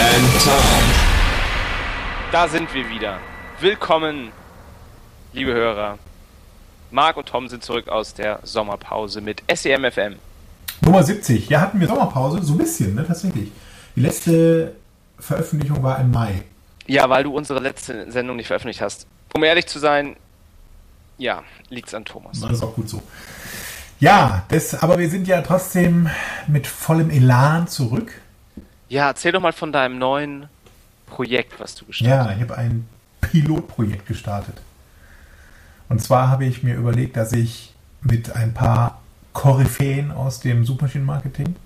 and Tom. Da sind wir wieder. Willkommen, liebe Hörer. Marc und Tom sind zurück aus der Sommerpause mit SEMFM. Nummer 70. Ja, hatten wir Sommerpause, so ein bisschen, ne, tatsächlich. Die letzte Veröffentlichung war im Mai. Ja, weil du unsere letzte Sendung nicht veröffentlicht hast. Um ehrlich zu sein, ja, liegt's an Thomas. Das auch gut so. Ja, das, aber wir sind ja trotzdem mit vollem Elan zurück. Ja, erzähl doch mal von deinem neuen Projekt, was du gestartet Ja, ich habe ein Pilotprojekt gestartet. Und zwar habe ich mir überlegt, dass ich mit ein paar Koryphäen aus dem Suchmaschinenmarketing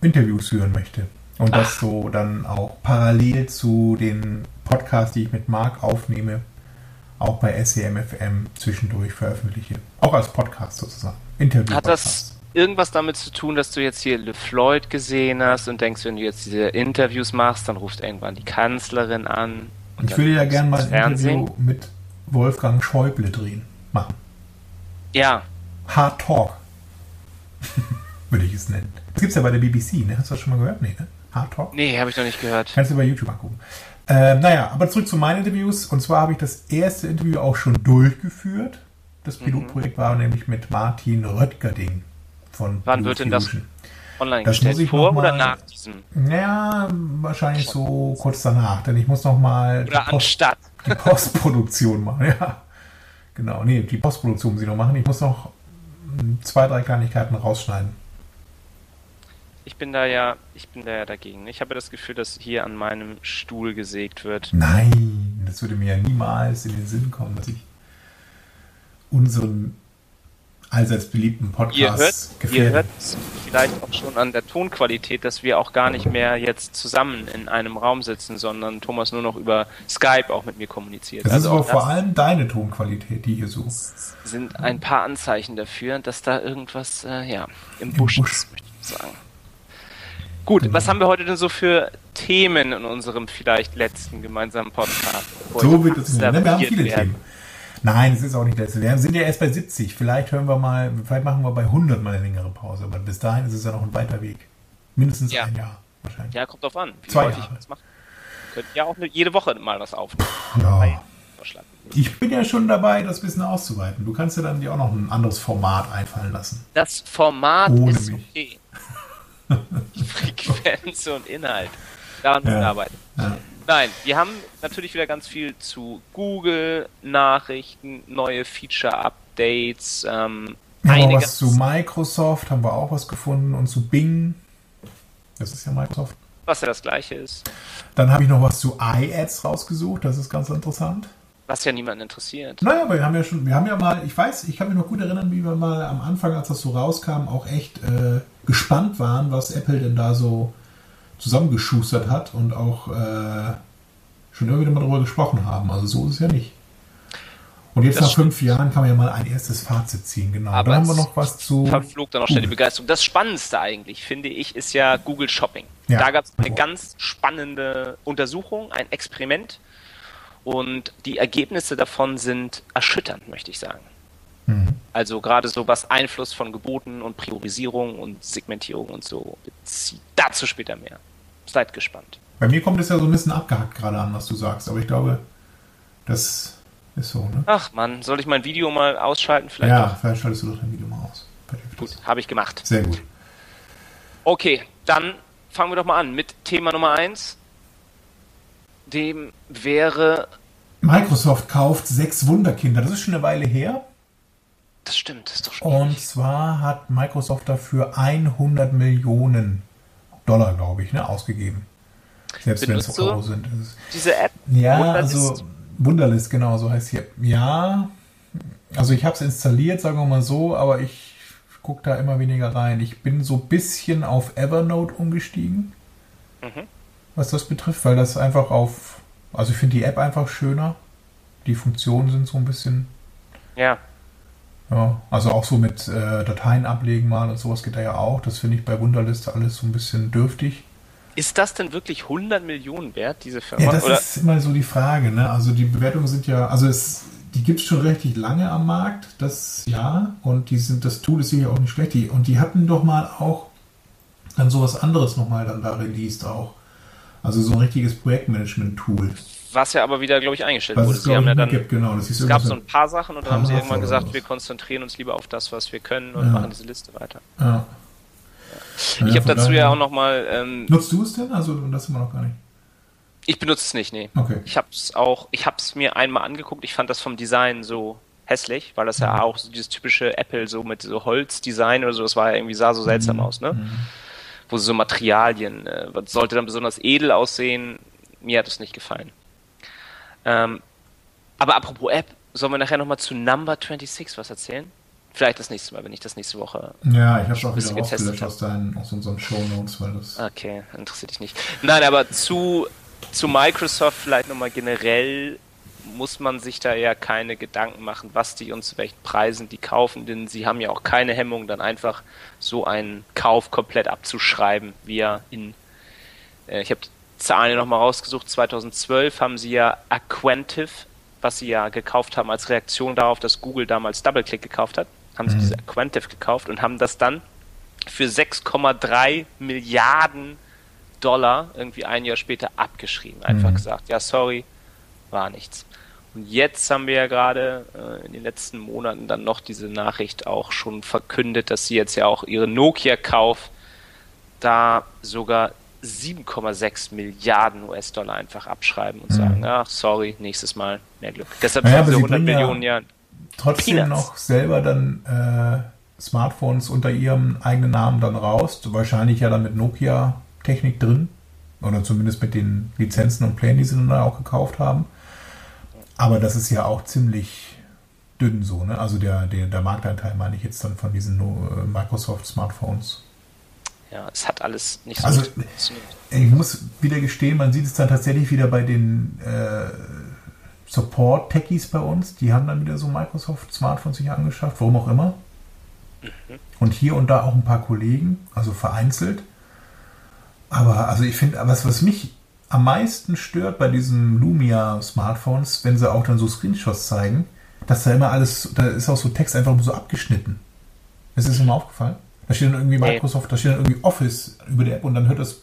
Interviews führen möchte. Und das so dann auch parallel zu den Podcasts, die ich mit Marc aufnehme, auch bei SEMFM zwischendurch veröffentliche. Auch als Podcast sozusagen. Interview Hat das irgendwas damit zu tun, dass du jetzt hier LeFloid gesehen hast und denkst, wenn du jetzt diese Interviews machst, dann ruft irgendwann die Kanzlerin an? und Ich würde ja gerne mal ein Fernsehen? Interview mit Wolfgang Schäuble drehen. Machen. Ja, Hard Talk. würde ich es nennen. Das gibt es ja bei der BBC, ne? Hast du das schon mal gehört? Nee, ne? Hard Talk? nee, habe ich noch nicht gehört. Kannst du bei YouTube angucken. Ähm, naja, aber zurück zu meinen Interviews. Und zwar habe ich das erste Interview auch schon durchgeführt. Das Mhm. Pilotprojekt war nämlich mit Martin Röttgerding von Wann Blue wird denn das Fusion. Online Das gestellt? Vor noch oder mal- nach diesem? Ja, wahrscheinlich so kurz danach, denn ich muss noch mal Oder die, Post, anstatt? die Postproduktion machen. Ja, genau. Nee, die Postproduktion muss ich noch machen. Ich muss noch zwei, drei Kleinigkeiten rausschneiden. Ich bin da ja, ich bin da ja dagegen. Ich habe das Gefühl, dass hier an meinem Stuhl gesägt wird. Nein, das würde mir ja niemals in den Sinn kommen, dass ich unseren allseits beliebten Podcast Ihr hört, ihr hört es vielleicht auch schon an der Tonqualität, dass wir auch gar nicht mehr jetzt zusammen in einem Raum sitzen, sondern Thomas nur noch über Skype auch mit mir kommuniziert. Das also ist aber auch vor allem deine Tonqualität, die hier so sind ein paar Anzeichen dafür, dass da irgendwas äh, ja, im Busch, Busch. ist, möchte ich sagen. Gut, Genau. was haben wir heute denn so für Themen in unserem vielleicht letzten gemeinsamen Podcast? So wird es nicht. Ne? Wir haben viele werden. Themen. Nein, es ist auch nicht das. Wir sind ja erst bei 70. Vielleicht hören wir mal, vielleicht machen wir bei 100 mal eine längere Pause. Aber bis dahin ist es ja noch ein weiter Weg. Mindestens Ja. ein Jahr wahrscheinlich. Ja, kommt drauf an, wie Zwei Jahre. machen. Könnt ja auch jede Woche mal was aufnehmen. Ja. Ich bin ja schon dabei, das bisschen auszuweiten. Du kannst ja dann dir auch noch ein anderes Format einfallen lassen. Das Format Ohne ist mich. okay. Frequenz und Inhalt. Daran müssen wir Ja. arbeiten. Ja. Nein, wir haben natürlich wieder ganz viel zu Google, Nachrichten, neue Feature-Updates, ähm, Wir haben auch was zu Microsoft, haben wir auch was gefunden und zu Bing. Das ist ja Microsoft. was ja das gleiche ist, Dann habe ich noch was zu iAds rausgesucht, das ist ganz interessant. was ja niemanden interessiert. Naja, aber wir haben ja schon, wir haben ja mal, ich weiß, ich kann mich noch gut erinnern, wie wir mal am Anfang, als das so rauskam, auch echt äh, gespannt waren, was Apple denn da so zusammengeschustert hat und auch äh, schon wieder mal darüber gesprochen haben. Also so ist es ja nicht. Und jetzt Das nach fünf Jahren kann man ja mal ein erstes Fazit ziehen, genau. Aber dann haben wir noch was zu. Verflog dann auch schnell die Begeisterung. Das Spannendste eigentlich, finde ich, ist ja Google Shopping. Ja. Da gab es eine ganz spannende Untersuchung, ein Experiment. Und die Ergebnisse davon sind erschütternd, möchte ich sagen. Mhm. Also gerade so was Einfluss von Geboten und Priorisierung und Segmentierung und so bezieht. Dazu später mehr. Seid gespannt. Bei mir kommt es ja so ein bisschen abgehackt gerade an, was du sagst, aber ich glaube, das ist so, ne? Ach man, soll ich mein Video mal ausschalten? Vielleicht Ja, doch. vielleicht schaltest du doch dein Video mal aus. Gut, habe ich gemacht. Sehr gut. Okay, dann fangen wir doch mal an mit Thema Nummer eins. Dem wäre, Microsoft kauft sechs Wunderkinder. Das ist schon eine Weile her. das stimmt, das ist doch schon. Und zwar hat Microsoft dafür 100 Millionen Dollar, glaube ich, ne, ausgegeben. Selbst wenn es Euro sind. Diese App. ja, Wunderlist? also Wunderlist, genau, so heißt sie. Ja, also ich habe es installiert, sagen wir mal so, aber ich gucke da immer weniger rein. Ich bin so ein bisschen auf Evernote umgestiegen. mhm. was das betrifft, weil das einfach auf, also ich finde die App einfach schöner. Die Funktionen sind so ein bisschen. Ja. Ja, also auch so mit äh, Dateien ablegen mal und sowas geht da ja auch. Das finde ich bei Wunderliste alles so ein bisschen dürftig. Ist das denn wirklich 100 Millionen wert, diese Firma? Ja, das Oder? ist immer so die Frage. Ne? Also die Bewertungen sind ja, also es, die gibt es schon richtig lange am Markt, das ja. Und die sind, das Tool ist sicher auch nicht schlecht. Die, und die hatten doch mal auch dann sowas anderes nochmal dann da released auch. Also so ein richtiges Projektmanagement-Tool. Was ja aber wieder, glaube ich, eingestellt Was wurde. es, Sie haben ja dann, gibt, genau. Das es gab so ein paar Sachen und dann haben sie irgendwann gesagt, wir konzentrieren uns lieber auf das, was wir können und Ja. machen diese Liste weiter. mit- Ja. Ich Ja, habe dazu ja auch nochmal, ähm, Nutzt du es denn? Also das immer noch gar nicht. ich benutze es nicht, nee. Okay. Ich habe es auch, ich habe es mir einmal angeguckt. Ich fand das vom Design so hässlich, weil das ja auch so dieses typische Apple so mit so Holzdesign oder so, das war ja irgendwie sah so seltsam aus, ne? Wo so Materialien, äh, was sollte dann besonders edel aussehen. Mir hat es nicht gefallen. Ähm, aber apropos App, sollen wir nachher nochmal zu Number 26 was erzählen? Vielleicht das nächste Mal, wenn ich das nächste Woche. Ja, ich habe es auch wieder getestet rausgelöscht aus, deinen, aus unseren Show Notes, weil das. Okay, interessiert dich nicht. Nein, aber zu, zu Microsoft vielleicht nochmal generell muss man sich da ja keine Gedanken machen, was die und zu welchen Preisen die kaufen, denn sie haben ja auch keine Hemmung, dann einfach so einen Kauf komplett abzuschreiben, wie er in, äh, ich habe die Zahlen ja nochmal rausgesucht, 2012 haben sie ja Aquantive, was sie ja gekauft haben als Reaktion darauf, dass Google damals DoubleClick gekauft hat, haben sie diese Aquantive gekauft und haben das dann für 6,3 Milliarden Dollar irgendwie ein Jahr später abgeschrieben. Einfach Mhm. gesagt, ja, sorry, war nichts. Und jetzt haben wir ja gerade äh, in den letzten Monaten dann noch diese Nachricht auch schon verkündet, dass sie jetzt ja auch ihren Nokia-Kauf da sogar 7,6 Milliarden US-Dollar einfach abschreiben und sagen, ach, sorry, nächstes Mal mehr Glück. Deshalb Naja, sind aber diese sie 100 bringen ja- Millionen ja trotzdem Peanuts. noch selber dann äh, Smartphones unter ihrem eigenen Namen dann raus. Wahrscheinlich ja dann mit Nokia-Technik drin. Oder zumindest mit den Lizenzen und Plänen, die sie dann auch gekauft haben. Aber das ist ja auch ziemlich dünn so, ne? Also der, der, der Marktanteil meine ich jetzt dann von diesen äh, Microsoft-Smartphones. Ja, es hat alles nicht so Also-. Ich muss wieder gestehen, man sieht es dann tatsächlich wieder bei den äh, Support-Techies bei uns. Die haben dann wieder so Microsoft-Smartphones sich angeschafft, warum auch immer. Und hier und da auch ein paar Kollegen, also vereinzelt. Aber also ich finde, was, was mich am meisten stört bei diesen Lumia-Smartphones, wenn sie auch dann so Screenshots zeigen, dass da immer alles, da ist auch so Text einfach so abgeschnitten. Ist das immer aufgefallen? Da steht dann irgendwie. Microsoft, da steht dann irgendwie Office über der App und dann hört das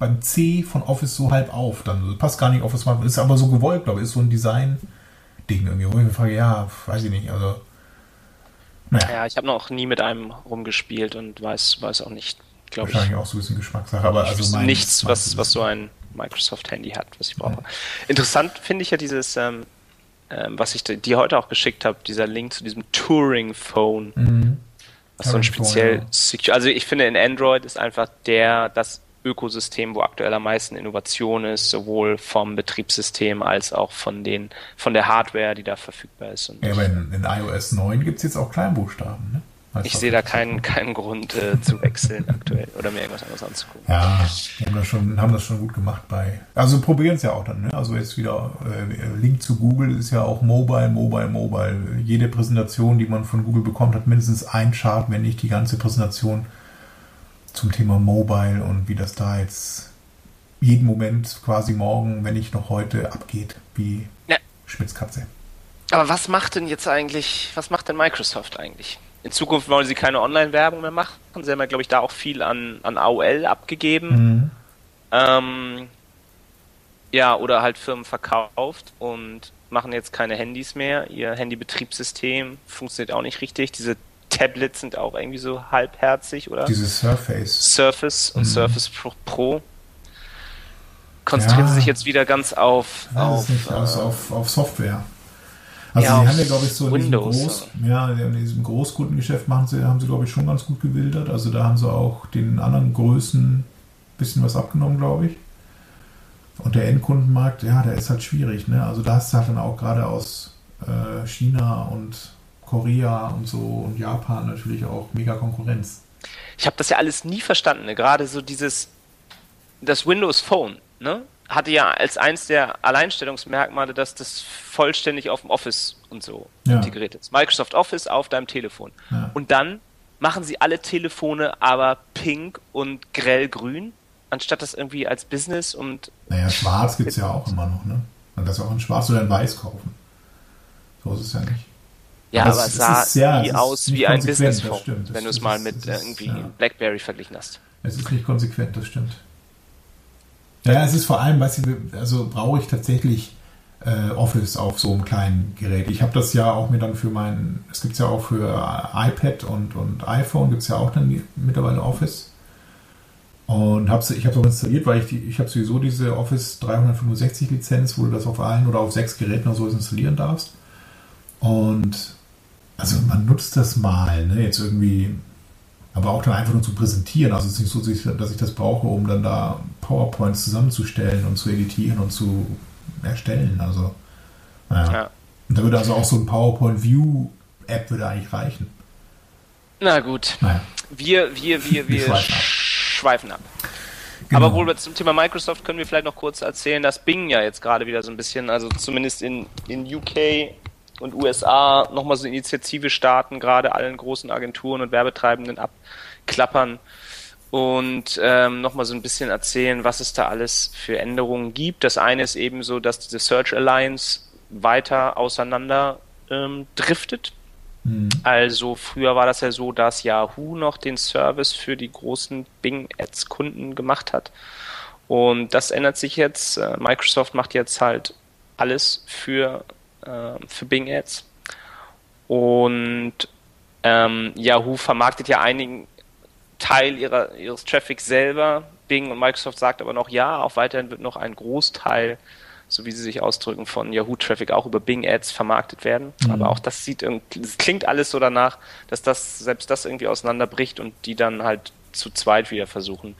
beim C von Office so halb auf. Dann passt gar nicht auf das Smartphone. Ist aber so gewollt, glaube ich. Ist so ein Design-Ding irgendwie. Wo ich mir frage, ja, weiß ich nicht. Also, naja, Ja, ich habe noch nie mit einem rumgespielt und weiß, weiß auch nicht, glaube ich, wahrscheinlich auch so ein bisschen Geschmackssache. Aber also nichts, was, was so ein Microsoft-Handy hat, was ich brauche. Interessant finde ich ja dieses, ähm, ähm, was ich dir heute auch geschickt habe, dieser Link zu diesem Touring-Phone, Mhm. was so ein Touring Phone, speziell, ja. secu- also ich finde in Android ist einfach der, das Ökosystem, wo aktuell am meisten Innovation ist, sowohl vom Betriebssystem als auch von den, von der Hardware, die da verfügbar ist. Ja, aber in, in iOS 9 gibt es jetzt auch Kleinbuchstaben. Ne? Ich sehe da keinen, keinen Grund äh, zu wechseln aktuell oder mir irgendwas anderes anzugucken. Ja, die haben das schon, haben das schon gut gemacht bei. Also probieren es ja auch dann, ne? Also jetzt wieder äh, Link zu Google ist ja auch Mobile, Mobile, Mobile. Jede Präsentation, die man von Google bekommt, hat mindestens ein Chart, wenn nicht die ganze Präsentation zum Thema Mobile und wie das da jetzt jeden Moment quasi morgen, wenn nicht noch heute, abgeht, wie Ja. Schmitzkatze. Aber was macht denn jetzt eigentlich, was macht denn Microsoft eigentlich? In Zukunft wollen sie keine Online-Werbung mehr machen. Sie haben ja, glaube ich, da auch viel an, an AOL abgegeben. Mhm. Ähm, ja, oder halt Firmen verkauft und machen jetzt keine Handys mehr. Ihr Handybetriebssystem funktioniert auch nicht richtig. Diese Tablets sind auch irgendwie so halbherzig, oder? Dieses Surface. Surface und Mhm. Surface Pro-. Konzentrieren Ja. sie sich jetzt wieder ganz auf, auf, also äh, auf, auf Software. Also Ja, sie haben ja, glaube ich, so in diesem, Windows, Groß, ja, in diesem Großkundengeschäft machen sie, haben sie, glaube ich, schon ganz gut gewildert. Also da haben sie auch den anderen Größen ein bisschen was abgenommen, glaube ich. Und der Endkundenmarkt, ja, der ist halt schwierig. Ne? Also da hast du halt dann auch gerade aus äh, China und Korea und so und Japan natürlich auch mega Konkurrenz. Ich habe das ja alles nie verstanden. Ne? Gerade so dieses, das Windows Phone, ne? Hatte ja als eins der Alleinstellungsmerkmale, dass das vollständig auf dem Office und so Ja. integriert ist. Microsoft Office auf deinem Telefon. Ja. Und dann machen sie alle Telefone aber pink und grellgrün, anstatt das irgendwie als Business und Naja, schwarz gibt es ja auch immer noch, ne? Man kann das auch in schwarz oder in weiß kaufen. So ist es ja nicht. ja, Aber aber, es- es es sah ist sehr- es nie ist aus wie ein Business wenn du es mal ist- mit das äh, ist, irgendwie ja. BlackBerry verglichen hast. Es ist nicht konsequent, das stimmt. Ja, es ist vor allem, weißt du, also brauche ich tatsächlich äh, Office auf so einem kleinen Gerät. Ich habe das ja auch mir dann für mein, es gibt ja auch für iPad und, und iPhone gibt es ja auch dann mittlerweile Office. Und hab's, ich habe es auch installiert, weil ich, ich habe sowieso diese Office 365 Lizenz, wo du das auf allen oder auf sechs Geräten oder so installieren darfst. Und also man nutzt das mal, ne? Jetzt irgendwie, aber auch dann einfach nur zu präsentieren. Also es ist nicht so, dass ich- das brauche, um dann da PowerPoints zusammenzustellen und zu editieren und zu erstellen. Also, naja. Ja. Und da würde also auch so ein PowerPoint View App würde eigentlich reichen. Na gut. Naja. Wir, wir, wir, Wir wir schweifen ab. schweifen ab. Genau. Aber wohl zum Thema Microsoft können wir vielleicht noch kurz erzählen, dass Bing ja jetzt gerade wieder so ein bisschen, also zumindest in, in UK und USA nochmal so eine Initiative starten, gerade allen großen Agenturen und Werbetreibenden abklappern und ähm, nochmal so ein bisschen erzählen, was es da alles für Änderungen gibt. Das eine ist eben so, dass diese Search Alliance weiter auseinander ähm, driftet. Hm. Also früher war das ja so, dass Yahoo noch den Service für die großen Bing Ads Kunden gemacht hat. Und das ändert sich jetzt. Äh, Microsoft macht jetzt halt alles für, äh, für Bing Ads. Und ähm, Yahoo vermarktet ja einigen Teil ihrer, ihres Traffics selber. Bing und Microsoft sagt aber noch, ja, auch weiterhin wird noch ein Großteil, so wie sie sich ausdrücken, von Yahoo-Traffic auch über Bing Ads vermarktet werden. Mhm. Aber auch das sieht das klingt alles so danach, dass das, selbst das irgendwie auseinanderbricht und die dann halt zu zweit wieder versuchen,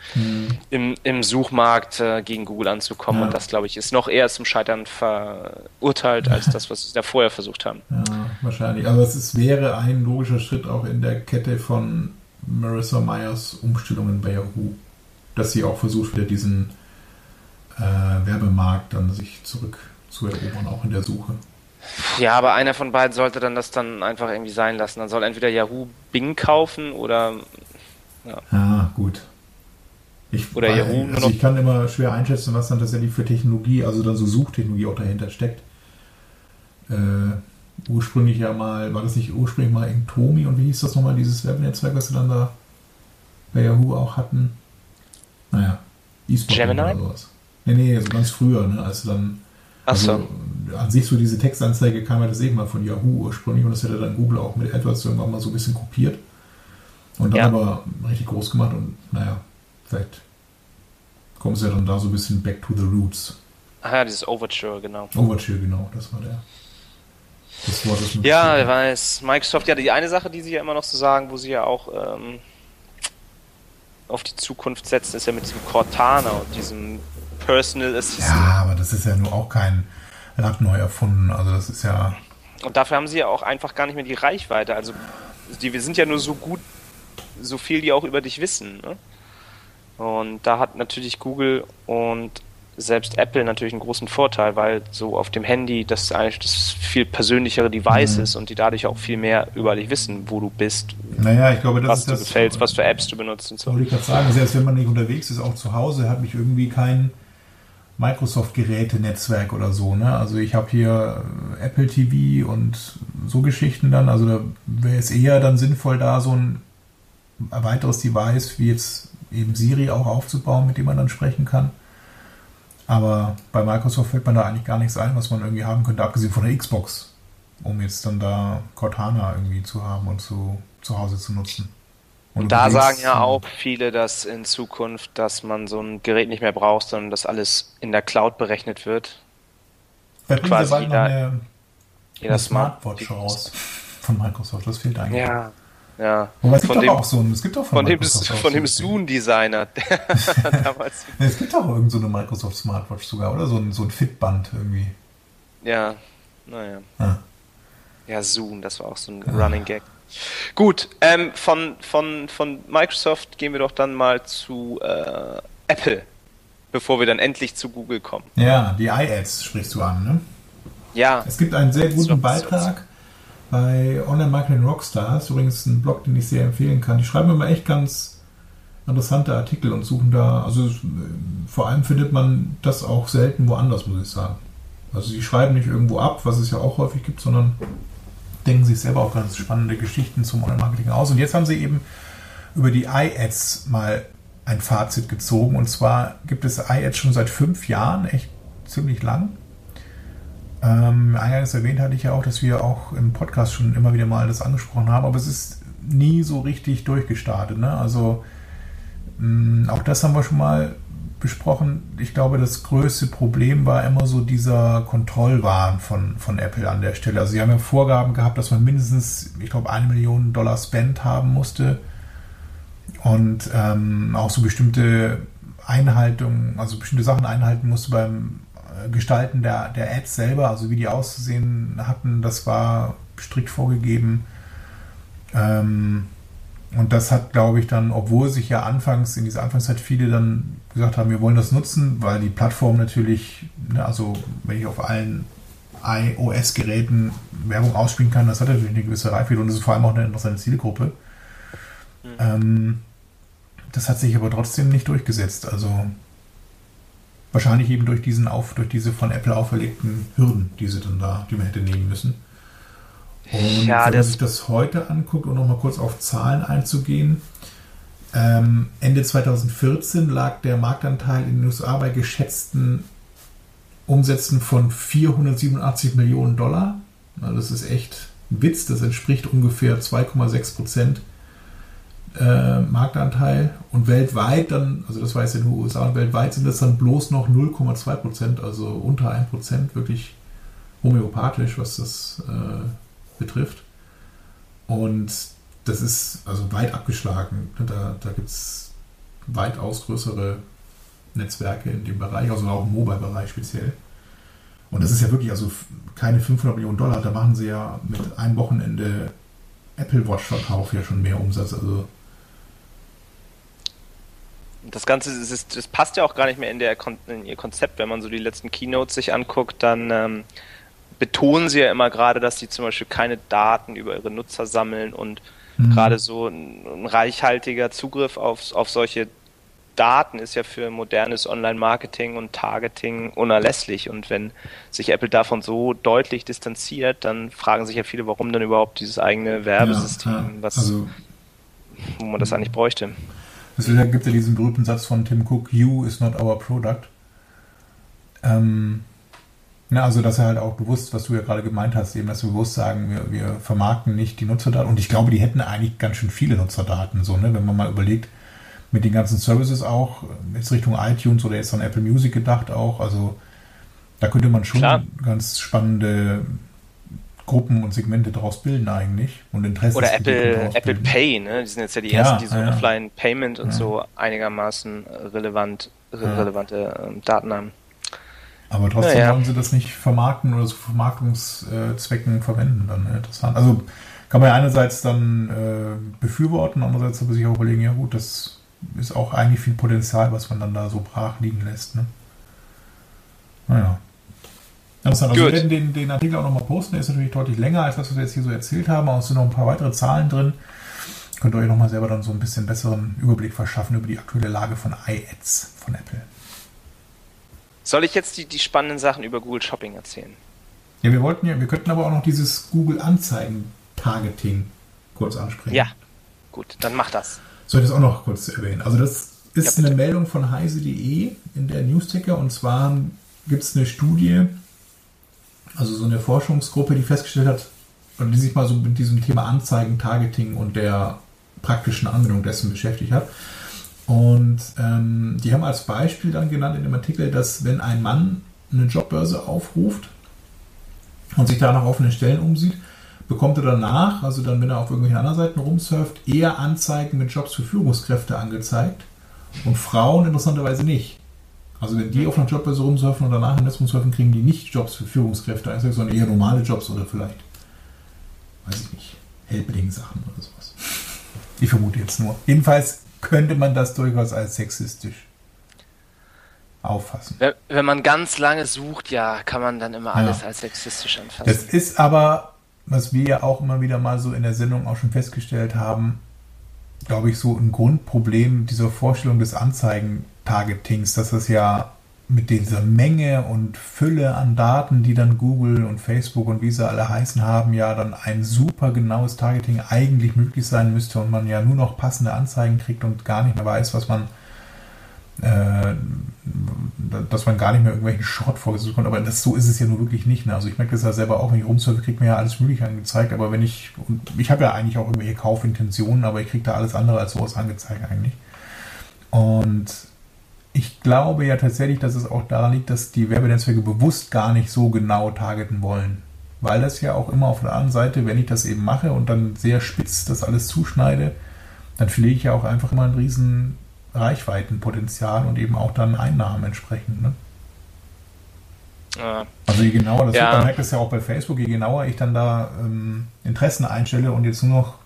im, im Suchmarkt äh, gegen Google anzukommen. Ja. Und das, glaube ich, ist noch eher zum Scheitern verurteilt als das, was sie da vorher versucht haben. Ja, wahrscheinlich. Aber es ist, wäre ein logischer Schritt auch in der Kette von Marissa Meyers Umstellungen bei Yahoo, dass sie auch versucht, wieder diesen äh, Werbemarkt dann sich zurück zu erobern, auch in der Suche. Ja, aber einer von beiden sollte dann das dann einfach irgendwie sein lassen. Dann soll entweder Yahoo Bing kaufen oder Ja, gut. Ich, Oder weil- Yahoo also ich kann immer schwer einschätzen, was dann tatsächlich für Technologie, also dann so Suchtechnologie auch dahinter steckt. Äh, ursprünglich ja mal, war das nicht ursprünglich mal Inktomi und wie hieß das nochmal, dieses Webnetzwerk, was sie dann da bei Yahoo auch hatten? Naja, eSport Gemini? oder sowas. Nee, nee, so ganz früher, ne, als dann Ach so. also, an sich so diese Textanzeige kam ja das eben mal von Yahoo ursprünglich und das hätte dann Google auch mit AdWords irgendwann mal so ein bisschen kopiert. Und dann Ja. aber richtig groß gemacht und naja, vielleicht kommen sie ja dann da so ein bisschen back to the roots. Ach ja, dieses Overture, genau. Overture, genau, das war der. Das Wort ist Ja, wer weiß. Microsoft, ja, die eine Sache, die sie ja immer noch so sagen, wo sie ja auch ähm, auf die Zukunft setzen, ist ja mit diesem Cortana und diesem Personal Assistant. Ja, aber das ist ja nur auch kein Rad neu erfunden. Also das ist ja. Und dafür haben sie ja auch einfach gar nicht mehr die Reichweite. Also, die, wir sind ja nur so gut, so viel die auch über dich wissen. Ne? Und da hat natürlich Google und selbst Apple natürlich einen großen Vorteil, weil so auf dem Handy das eigentlich das viel persönlichere Device Mhm. ist und die dadurch auch viel mehr über dich wissen, wo du bist, Naja, ich glaube, das was ist du das. gefällst, was für Apps du benutzt und so. Wollte ich gerade sagen, selbst wenn man nicht unterwegs ist, auch zu Hause, hat mich irgendwie kein Microsoft-Geräte-Netzwerk oder so. Ne? Also ich habe hier äh, Apple TV und so Geschichten dann. Also da wäre es eher dann sinnvoll, da so ein weiteres Device wie jetzt eben Siri auch aufzubauen, mit dem man dann sprechen kann. Aber bei Microsoft fällt man da eigentlich gar nichts ein, was man irgendwie haben könnte, abgesehen von der Xbox, um jetzt dann da Cortana irgendwie zu haben und zu, zu Hause zu nutzen. Und da unterwegs- sagen ja auch viele, dass in Zukunft, dass man so ein Gerät nicht mehr braucht, sondern dass alles in der Cloud berechnet wird. Vielleicht bringen quasi bald noch jeder- eine, Jeder eine Smart Smartwatch raus von Microsoft. Das fehlt eigentlich. Ja, ja. Wobei es gibt Von doch dem, auch so ein, es gibt doch von dem, Microsoft auch von dem so- Zoom-Designer, damals. Es gibt doch irgend so eine Microsoft Smartwatch sogar, oder? So ein, so ein Fitband irgendwie. Ja, naja. Ah. Ja, Zoom, das war auch so ein Running Gag. Gut, ähm, von, von, von Microsoft gehen wir doch dann mal zu äh, Apple. bevor wir dann endlich zu Google kommen. Ja, die iAds sprichst du an, ne? Ja. Es gibt einen sehr guten Beitrag bei Online Marketing Rockstars, übrigens ein Blog, den ich sehr empfehlen kann. Die schreiben immer echt ganz interessante Artikel und suchen da, also vor allem findet man das auch selten woanders, muss ich sagen. Also sie schreiben nicht irgendwo ab, was es ja auch häufig gibt, sondern denken sich selber auch ganz spannende Geschichten zum Online-Marketing aus. Und jetzt haben sie eben über die iAds mal ein Fazit gezogen. Und zwar gibt es iAds schon seit fünf Jahren, echt ziemlich lang. Ähm, eingangs erwähnt hatte ich ja auch, dass wir auch im Podcast schon immer wieder mal das angesprochen haben, aber es ist nie so richtig durchgestartet. Ne? Also mh, auch das haben wir schon mal besprochen. Ich glaube, das größte Problem war immer so dieser Kontrollwahn von, von Apple an der Stelle. Also sie haben ja Vorgaben gehabt, dass man mindestens, ich glaube, eine Million Dollar Spend haben musste und ähm, auch so bestimmte Einhaltungen, also bestimmte Sachen einhalten musste beim Gestalten der, der Ads selber, also wie die auszusehen hatten, das war strikt vorgegeben. Ähm, und das hat, glaube ich, dann, obwohl sich ja anfangs, in dieser Anfangszeit viele dann gesagt haben, wir wollen das nutzen, weil die Plattform natürlich, ne, also wenn ich auf allen iOS-Geräten Werbung ausspielen kann, das hat natürlich eine gewisse Reichweite und das ist vor allem auch eine interessante Zielgruppe. Mhm. Ähm, das hat sich aber trotzdem nicht durchgesetzt. Also wahrscheinlich eben durch diesen auf, durch diese von Apple auferlegten Hürden, die sie dann da, die man hätte nehmen müssen. Und ja, wenn man sich das heute anguckt, um nochmal kurz auf Zahlen einzugehen, ähm, Ende 2014 lag der Marktanteil in den USA bei geschätzten Umsätzen von 487 Millionen Dollar. Also das ist echt ein Witz, das entspricht ungefähr 2,6 Prozent äh, Marktanteil. Und weltweit dann, also das war jetzt in den USA, und weltweit sind das dann bloß noch 0,2 Prozent, also unter 1 Prozent, wirklich homöopathisch, was das äh, betrifft. Und das ist also weit abgeschlagen. Da, da gibt es weitaus größere Netzwerke in dem Bereich, also auch im Mobile-Bereich speziell. Und das ist ja wirklich also keine 500 Millionen Dollar. Da machen sie ja mit einem Wochenende Apple Watch-Verkauf ja schon mehr Umsatz. Also das Ganze ist, das passt ja auch gar nicht mehr in, der, in ihr Konzept. Wenn man so die letzten Keynotes sich anguckt, dann ähm, betonen sie ja immer gerade, dass sie zum Beispiel keine Daten über ihre Nutzer sammeln und mhm. gerade so ein, ein, reichhaltiger Zugriff auf, auf solche Daten ist ja für modernes Online-Marketing und Targeting unerlässlich. Und wenn sich Apple davon so deutlich distanziert, dann fragen sich ja viele, warum dann überhaupt dieses eigene Werbesystem, ja, ja. Was, also, wo man das eigentlich bräuchte. Es gibt ja diesen berühmten Satz von Tim Cook, You is not our product. Ähm, na, also, dass er halt auch bewusst, was du ja gerade gemeint hast, eben, dass wir bewusst sagen, wir, wir vermarkten nicht die Nutzerdaten. Und ich glaube, die hätten eigentlich ganz schön viele Nutzerdaten, so, ne, wenn man mal überlegt, mit den ganzen Services auch, jetzt Richtung iTunes oder jetzt an Apple Music gedacht auch. Also, da könnte man schon Klar. ganz spannende Gruppen und Segmente daraus bilden eigentlich und Interessen. Oder Apple, Apple Pay, ne? Die sind jetzt ja die ersten, ja, die so ja. Offline-Payment und ja. so einigermaßen relevant, relevante ähm, Daten haben. Aber trotzdem ja, wollen sie das nicht vermarkten oder zu Vermarktungszwecken verwenden. Dann ne? interessant. Also kann man ja einerseits dann äh, befürworten, andererseits aber sich auch überlegen, ja gut, das ist auch eigentlich viel Potenzial, was man dann da so brach liegen lässt. Ne? Naja. Also wir werden den, den Artikel auch nochmal posten. Der ist natürlich deutlich länger als das, was wir jetzt hier so erzählt haben. Aber es sind noch ein paar weitere Zahlen drin. Könnt ihr euch nochmal selber dann so ein bisschen besseren Überblick verschaffen über die aktuelle Lage von iAds von Apple. Soll ich jetzt die, die spannenden Sachen über Google Shopping erzählen? Ja, wir wollten ja, wir könnten aber auch noch dieses Google Anzeigen Targeting kurz ansprechen. Ja, gut, dann mach das. Soll ich das auch noch kurz erwähnen? Also das ist ja, eine Meldung von heise.de in der Newsticker und zwar gibt es eine Studie, also so eine Forschungsgruppe, die festgestellt hat, oder die sich mal so mit diesem Thema Anzeigen, Targeting und der praktischen Anwendung dessen beschäftigt hat. Und ähm, die haben als Beispiel dann genannt in dem Artikel, dass wenn ein Mann eine Jobbörse aufruft und sich da nach offenen Stellen umsieht, bekommt er danach, also dann, wenn er auf irgendwelchen anderen Seiten rumsurft, eher Anzeigen mit Jobs für Führungskräfte angezeigt und Frauen interessanterweise nicht. Also wenn die auf einer Jobbörse rumsurfen und danach im Netz rumsurfen, kriegen die nicht Jobs für Führungskräfte, also, sondern eher normale Jobs oder vielleicht, weiß ich nicht, Helpling-Sachen oder sowas. Ich vermute jetzt nur. Jedenfalls könnte man das durchaus als sexistisch auffassen. Wenn, wenn, man ganz lange sucht, ja, kann man dann immer alles ja. als sexistisch anfassen. Das ist aber, was wir ja auch immer wieder mal so in der Sendung auch schon festgestellt haben, glaube ich, so ein Grundproblem dieser Vorstellung des Anzeigen-Targetings, dass das ja mit dieser Menge und Fülle an Daten, die dann Google und Facebook und wie sie alle heißen haben, ja dann ein super genaues Targeting eigentlich möglich sein müsste und man ja nur noch passende Anzeigen kriegt und gar nicht mehr weiß, was man äh, dass man gar nicht mehr irgendwelchen Schrott vorgesetzt bekommt. Aber das, so ist es ja nur wirklich nicht. Ne? Also ich merke das ja selber auch, wenn ich rumsurfe, kriegt mir ja alles Mögliche angezeigt. Aber wenn ich, ich habe ja eigentlich auch irgendwelche Kaufintentionen, aber ich kriege da alles andere als sowas angezeigt eigentlich. Und ich glaube ja tatsächlich, dass es auch daran liegt, dass die Werbenetzwerke bewusst gar nicht so genau targeten wollen. Weil das ja auch immer auf der anderen Seite, wenn ich das eben mache und dann sehr spitz das alles zuschneide, dann verliere ich ja auch einfach immer einen riesen Reichweitenpotenzial und eben auch dann Einnahmen entsprechend. Ne? Ja. Also je genauer, das ja. man merkt das ja auch bei Facebook, je genauer ich dann da ähm, Interessen einstelle und jetzt nur noch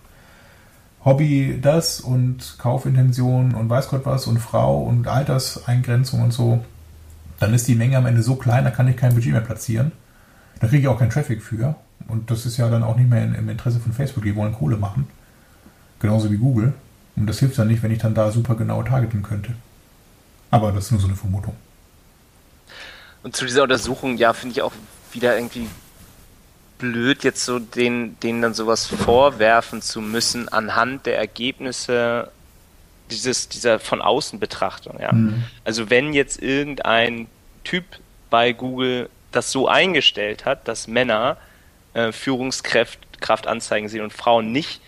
Hobby das und Kaufintention und weiß Gott was und Frau und Alterseingrenzung und so, dann ist die Menge am Ende so klein, da kann ich kein Budget mehr platzieren. Da kriege ich auch keinen Traffic für. Und das ist ja dann auch nicht mehr im Interesse von Facebook. Die wollen Kohle machen. Genauso wie Google. Und das hilft dann nicht, wenn ich dann da super genau targeten könnte. Aber das ist nur so eine Vermutung. Und zu dieser Untersuchung, ja, finde ich auch wieder irgendwie blöd, jetzt so den, denen dann sowas vorwerfen zu müssen anhand der Ergebnisse dieses, dieser von außen Betrachtung, ja. Mhm. Also wenn jetzt irgendein Typ bei Google das so eingestellt hat, dass Männer äh, Führungskraftanzeigen sehen und Frauen nicht,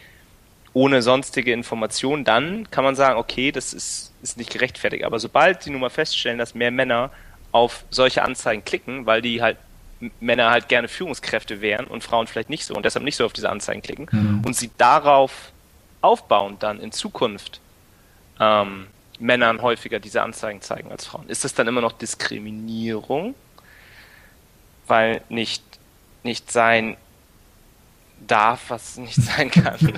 ohne sonstige Informationen, dann kann man sagen, okay, das ist, ist nicht gerechtfertigt. Aber sobald sie nun mal feststellen, dass mehr Männer auf solche Anzeigen klicken, weil die halt Männer halt gerne Führungskräfte wären und Frauen vielleicht nicht so und deshalb nicht so auf diese Anzeigen klicken mhm. und sie darauf aufbauen dann in Zukunft ähm, Männern häufiger diese Anzeigen zeigen als Frauen. Ist das dann immer noch Diskriminierung? Weil nicht, nicht sein darf, was nicht sein kann.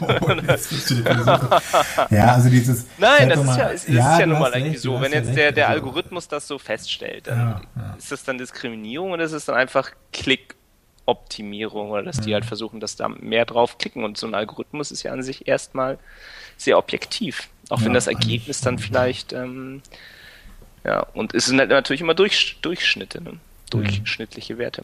ja, also dieses. Nein, das ist ja, es, ja, ist ja nun mal irgendwie so. Wenn jetzt der, der Algorithmus das so feststellt, dann ja, ja. ist das dann Diskriminierung oder ist es dann einfach Klickoptimierung oder dass die halt versuchen, dass da mehr drauf klicken und so ein Algorithmus ist ja an sich erstmal sehr objektiv. Auch wenn das Ergebnis dann vielleicht, ähm, ja, und es sind halt natürlich immer Durch, Durchschnitte. Ne? Durchschnittliche Werte.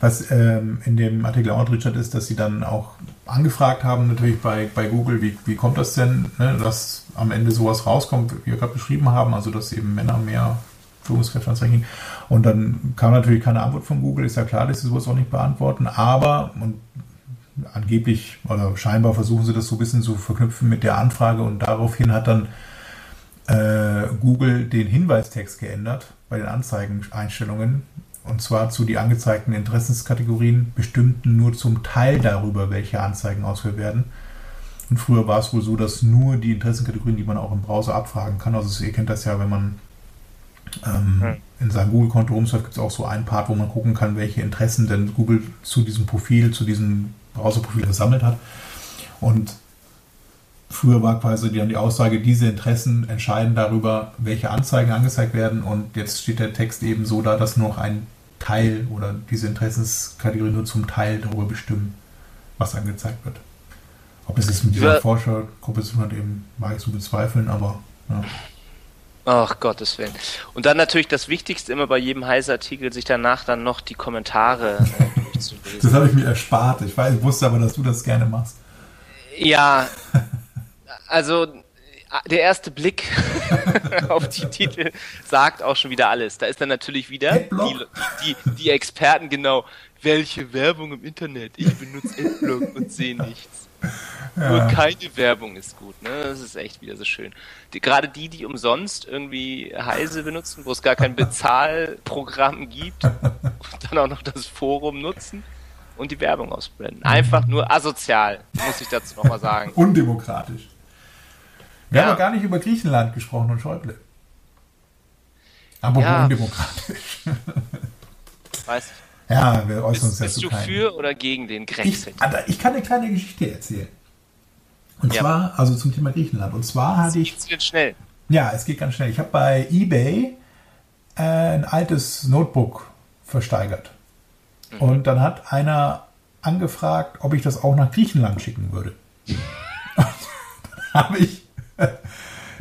Was ähm, in dem Artikel auch drin ist, dass sie dann auch angefragt haben, natürlich bei, bei Google, wie, wie kommt das denn, ne, dass am Ende sowas rauskommt, wie wir gerade beschrieben haben, also dass eben Männer mehr Führungskräfte anzeigen. Und dann kam natürlich keine Antwort von Google, ist ja klar, dass sie sowas auch nicht beantworten, aber und angeblich oder scheinbar versuchen sie das so ein bisschen zu verknüpfen mit der Anfrage und daraufhin hat dann äh, Google den Hinweistext geändert bei den Anzeigeneinstellungen und zwar zu die angezeigten Interessenskategorien bestimmten nur zum Teil darüber, welche Anzeigen ausgeführt werden. Und früher war es wohl so, dass nur die Interessenkategorien, die man auch im Browser abfragen kann, also ihr kennt das ja, wenn man ähm, hm. in seinem Google-Konto rumsurft, gibt es auch so einen Part, wo man gucken kann, welche Interessen denn Google zu diesem Profil, zu diesem Browserprofil gesammelt hat. Und Früher war quasi dann die Aussage, diese Interessen entscheiden darüber, welche Anzeigen angezeigt werden und jetzt steht der Text eben so da, dass nur noch ein Teil oder diese Interessenskategorie nur zum Teil darüber bestimmen, was angezeigt wird. Ob es jetzt mit dieser ja. Forschergruppe zu tun hat, eben mag ich so bezweifeln, aber ja. Ach Gottes Willen. Und dann natürlich das Wichtigste immer bei jedem Heißartikel, sich danach dann noch die Kommentare äh, durchzulesen. Das habe ich mir erspart. Ich, weiß, ich wusste aber, dass du das gerne machst. Ja, also der erste Blick auf die Titel sagt auch schon wieder alles. Da ist dann natürlich wieder die, die, die, Experten genau, welche Werbung im Internet? Ich benutze Adblock und sehe nichts. Ja. Nur keine Werbung ist gut, ne? Das ist echt wieder so schön. Die, gerade die, die umsonst irgendwie Heise benutzen, wo es gar kein Bezahlprogramm gibt und dann auch noch das Forum nutzen und die Werbung ausblenden. Einfach nur asozial, muss ich dazu nochmal sagen. Undemokratisch. Wir ja. haben gar nicht über Griechenland gesprochen und Schäuble. Aber ja. undemokratisch. Weiß Ja, wir äußern uns ja Bist du keinen. für oder gegen den Grexit? Ich, ich kann eine kleine Geschichte erzählen. Und ja. zwar, also zum Thema Griechenland. Und zwar hatte ich. Es geht schnell. Ja, es geht ganz schnell. Ich habe bei eBay äh, ein altes Notebook versteigert. Und dann hat einer angefragt, ob ich das auch nach Griechenland schicken würde. dann habe ich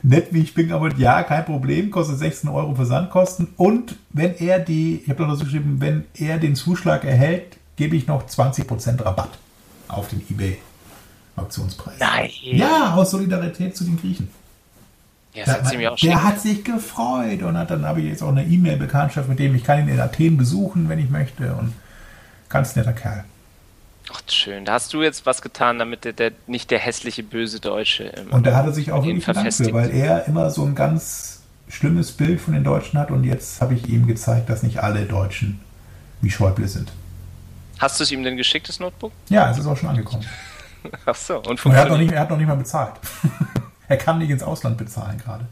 nett wie ich bin geantwortet, ja, kein Problem, kostet 16 Euro Versandkosten. Und wenn er die, ich habe noch so geschrieben, wenn er den Zuschlag erhält, gebe ich noch 20% Rabatt auf den eBay Auktionspreis. Nein. Ja, aus Solidarität zu den Griechen. Ja, das hat der hat sich gefreut und hat, dann habe ich jetzt auch eine E-Mail-Bekanntschaft mit dem. Ich kann ihn in Athen besuchen, wenn ich möchte. Und ganz netter Kerl. Ach, schön. Da hast du jetzt was getan, damit der, der nicht der hässliche böse Deutsche im Und da hat er sich auch wirklich bedankt für, weil er immer so ein ganz schlimmes Bild von den Deutschen hat. Und jetzt habe ich ihm gezeigt, dass nicht alle Deutschen wie Schäuble sind. Hast du es ihm denn geschickt, das Notebook? Ja, es ist auch schon angekommen. Ach so. Und Und er hat noch funktioniert. nicht, er hat noch nicht mal bezahlt. er kann nicht ins Ausland bezahlen gerade.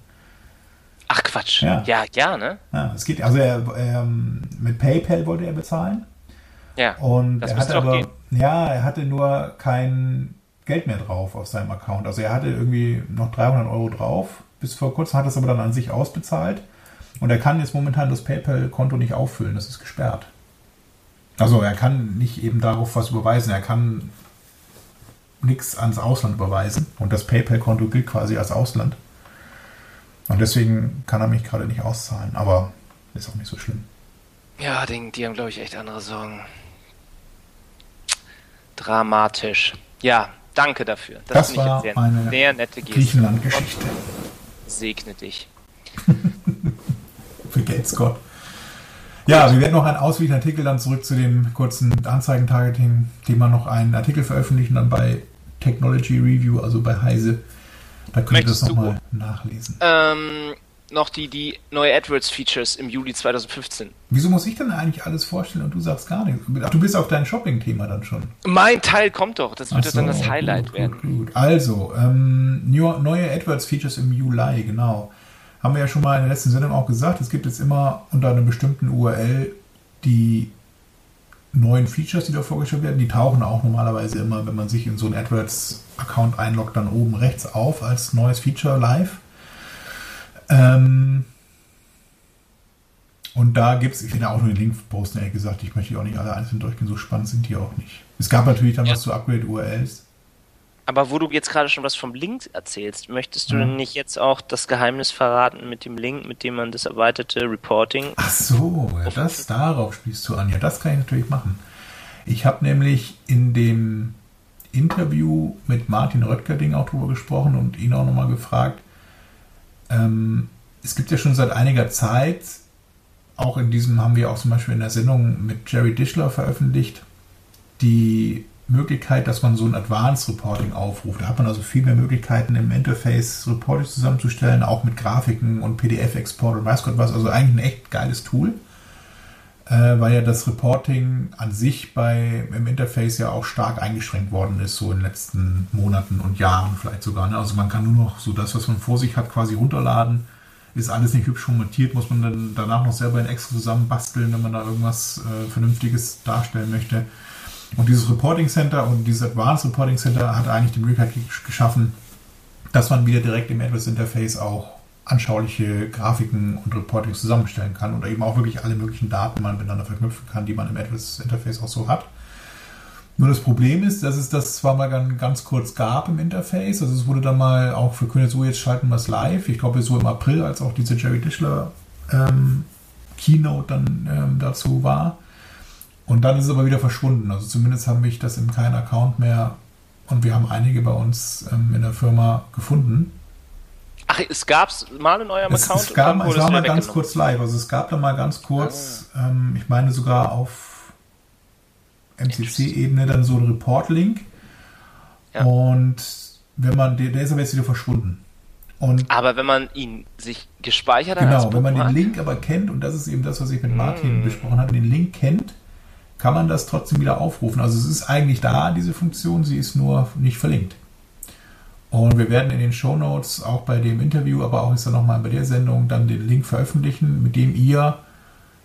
Ach Quatsch. Ja. Ja, ja, ne? Ja, es geht, also er, ähm, mit PayPal wollte er bezahlen. Ja. Und Das er hatte aber, gehen. ja, er hatte nur kein Geld mehr drauf auf seinem Account. Also er hatte irgendwie noch 300 Euro drauf. Bis vor kurzem hat er es aber dann an sich ausbezahlt. Und er kann jetzt momentan das PayPal-Konto nicht auffüllen. Das ist gesperrt. Also er kann nicht eben darauf was überweisen. Er kann nichts ans Ausland überweisen. Und das PayPal-Konto gilt quasi als Ausland. Und deswegen kann er mich gerade nicht auszahlen. Aber ist auch nicht so schlimm. Ja, die, die haben, glaube ich, echt andere Sorgen. Dramatisch. Ja, danke dafür. Das ich war sehr, meine sehr nette. Griechenland-Geschichte. Segne dich. Vergelt's Gott. Ja, wir werden noch einen ausführlichen Artikel dann zurück zu dem kurzen Anzeigentargeting-Thema noch einen Artikel veröffentlichen, dann bei Technology Review, also bei Heise. Da könnt ihr das nochmal nachlesen. Ähm, noch die, die neue AdWords-Features im Juli 2015. Wieso muss ich denn eigentlich alles vorstellen und du sagst gar nichts? Ach, du bist auf dein Shopping-Thema dann schon. Mein Teil kommt doch. Das wird doch dann so, das Highlight gut, werden. Gut, gut. Also, ähm, neue AdWords-Features im Juli, genau. Haben wir ja schon mal in der letzten Sendung auch gesagt, es gibt jetzt immer unter einer bestimmten URL die neuen Features, die da vorgestellt werden. Die tauchen auch normalerweise immer, wenn man sich in so einen AdWords-Account einloggt, dann oben rechts auf als neues Feature live. Ähm, und da gibt es, ich werde auch nur den Link posten, ehrlich gesagt, ich möchte die auch nicht alle einzeln durchgehen, so spannend sind die auch nicht. Es gab natürlich dann Ja. was zu Upgrade-URLs. Aber wo du jetzt gerade schon was vom Link erzählst, möchtest du Ja. denn nicht jetzt auch das Geheimnis verraten mit dem Link, mit dem man das erweiterte Reporting Ach so, ja, das darauf spielst du an. Ja, das kann ich natürlich machen. Ich habe nämlich in dem Interview mit Martin Röttgerding auch drüber gesprochen und ihn auch nochmal gefragt. Ähm, es gibt ja schon seit einiger Zeit, auch in diesem haben wir auch zum Beispiel in der Sendung mit Jerry Dischler veröffentlicht, die Möglichkeit, dass man so ein Advanced Reporting aufruft. Da hat man also viel mehr Möglichkeiten im Interface Reporting zusammenzustellen, auch mit Grafiken und PDF-Export und weiß Gott was. Also eigentlich ein echt geiles Tool, äh, weil ja das Reporting an sich bei im Interface ja auch stark eingeschränkt worden ist, so in den letzten Monaten und Jahren vielleicht sogar. Ne? Also man kann nur noch so das, was man vor sich hat, quasi runterladen. Ist alles nicht hübsch formatiert, muss man dann danach noch selber in Excel zusammenbasteln, wenn man da irgendwas äh, Vernünftiges darstellen möchte. Und dieses Reporting Center und dieses Advanced Reporting Center hat eigentlich die Möglichkeit gesch- geschaffen, dass man wieder direkt im AdWords Interface auch anschauliche Grafiken und Reportings zusammenstellen kann oder eben auch wirklich alle möglichen Daten mal miteinander verknüpfen kann, die man im AdWords Interface auch so hat. Nur das Problem ist, dass es das zwar mal ganz, kurz gab im Interface, also es wurde dann mal auch verkündet, so jetzt schalten wir es live. Ich glaube so im April, als auch diese Jerry Dischler ähm, Keynote dann ähm, dazu war. Und dann ist es aber wieder verschwunden. Also zumindest habe ich das in keinem Account mehr und wir haben einige bei uns ähm, in der Firma gefunden. Ach, es gab's mal in eurem Es, Account es, gab, es war mal ganz kurz live. Also es gab da mal ganz kurz, ähm, ich meine sogar auf MCC-Ebene dann so ein Report-Link. Ja. Und wenn man, der, der ist aber jetzt wieder verschwunden. Und Aber wenn man ihn sich gespeichert hat, Genau, wenn man den Link aber kennt, und das ist eben das, was ich mit Mm. Martin besprochen habe, den Link kennt, kann man das trotzdem wieder aufrufen. Also es ist eigentlich da, diese Funktion, sie ist nur nicht verlinkt. Und wir werden in den Show Notes auch bei dem Interview, aber auch ist dann nochmal bei der Sendung dann den Link veröffentlichen, mit dem ihr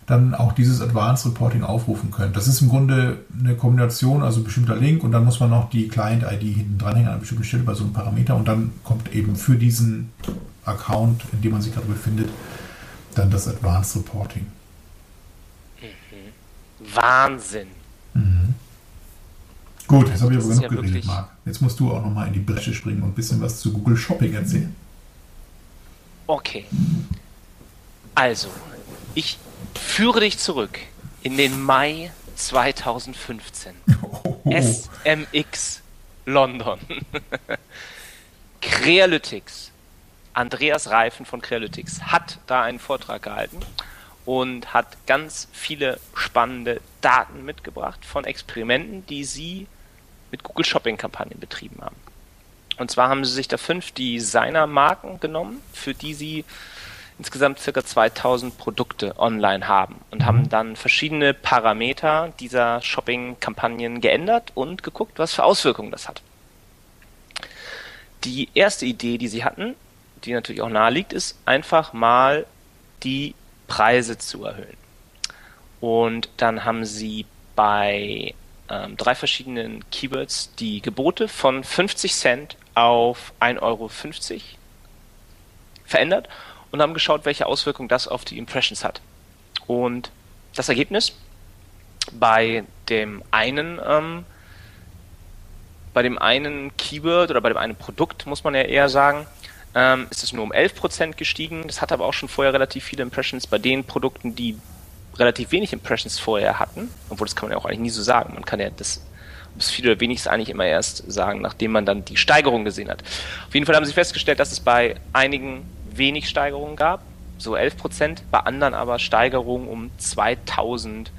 dann auch dieses Advanced Reporting aufrufen könnt. Das ist im Grunde eine Kombination, also ein bestimmter Link und dann muss man noch die Client-ID hinten dranhängen an einer bestimmten Stelle bei so einem Parameter und dann kommt eben für diesen Account, in dem man sich gerade befindet, Dann das Advanced Reporting. Wahnsinn. Mhm. Gut, jetzt habe ich aber genug ja geredet, wirklich- Marc. Jetzt musst du auch nochmal in die Bresche springen und ein bisschen was zu Google Shopping erzählen. Okay. Also, ich führe dich zurück in den Mai 2015. Oh, SMX London. Crealytics. Andreas Reifen von Crealytics hat da einen Vortrag gehalten und hat ganz viele spannende Daten mitgebracht von Experimenten, die sie mit Google Shopping Kampagnen betrieben haben. Und zwar haben sie sich da fünf Designer-Marken genommen, für die sie insgesamt circa 2000 Produkte online haben und haben dann verschiedene Parameter dieser Shopping-Kampagnen geändert und geguckt, was für Auswirkungen das hat. Die erste Idee, die sie hatten, die natürlich auch nahe liegt, ist einfach mal die Preise zu erhöhen. Und dann haben sie bei ähm, drei verschiedenen Keywords die Gebote von 50 Cent auf 1,50 Euro verändert und haben geschaut, welche Auswirkungen das auf die Impressions hat. Und das Ergebnis bei dem einen ähm, bei dem einen Keyword oder bei dem einen Produkt, muss man ja eher sagen, ähm, ist es nur um 11% gestiegen. Das hat aber auch schon vorher relativ viele Impressions. Bei den Produkten, die relativ wenig Impressions vorher hatten, obwohl das kann man ja auch eigentlich nie so sagen. Man kann ja das, ob es viel oder wenig ist, eigentlich immer erst sagen, nachdem man dann die Steigerung gesehen hat. Auf jeden Fall haben sie festgestellt, dass es bei einigen wenig Steigerungen gab, so 11%, bei anderen aber Steigerungen um 2000